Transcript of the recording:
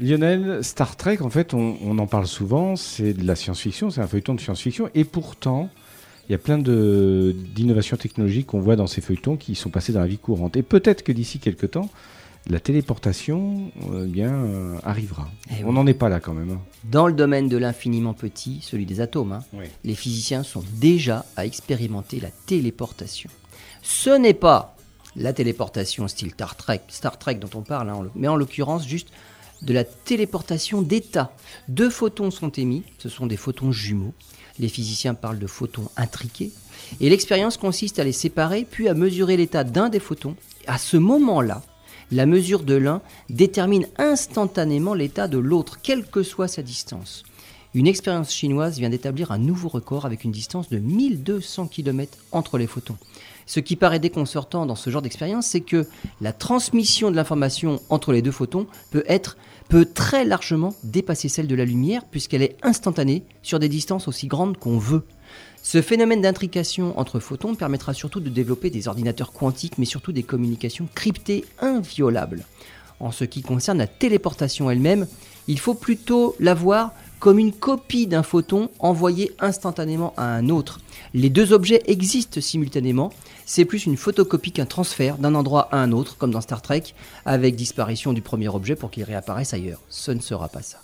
Lionel, Star Trek, en fait, on, on en parle souvent, c'est de la science-fiction, c'est un feuilleton de science-fiction, et pourtant, il y a plein d'innovations technologiques qu'on voit dans ces feuilletons qui sont passées dans la vie courante. Et peut-être que d'ici quelques temps, la téléportation euh, eh bien, euh, arrivera. Eh on oui. n'en est pas là quand même. hein. Dans le domaine de l'infiniment petit, celui des atomes, hein, Oui. les physiciens sont déjà à expérimenter la téléportation. Ce n'est pas la téléportation style Star Trek, Star Trek dont on parle, hein, mais en l'occurrence juste de la téléportation d'état. Deux photons sont émis, ce sont des photons jumeaux. Les physiciens parlent de photons intriqués. Et l'expérience consiste à les séparer, puis à mesurer l'état d'un des photons. À ce moment-là, la mesure de l'un détermine instantanément l'état de l'autre, quelle que soit sa distance. Une expérience chinoise vient d'établir un nouveau record avec une distance de 1200 km entre les photons. Ce qui paraît déconcertant dans ce genre d'expérience, c'est que la transmission de l'information entre les deux photons peut être peut très largement dépasser celle de la lumière puisqu'elle est instantanée sur des distances aussi grandes qu'on veut. Ce phénomène d'intrication entre photons permettra surtout de développer des ordinateurs quantiques, mais surtout des communications cryptées inviolables. En ce qui concerne la téléportation elle-même, il faut plutôt la voir comme une copie d'un photon envoyé instantanément à un autre. Les deux objets existent simultanément, c'est plus une photocopie qu'un transfert d'un endroit à un autre, comme dans Star Trek, avec disparition du premier objet pour qu'il réapparaisse ailleurs. Ce ne sera pas ça.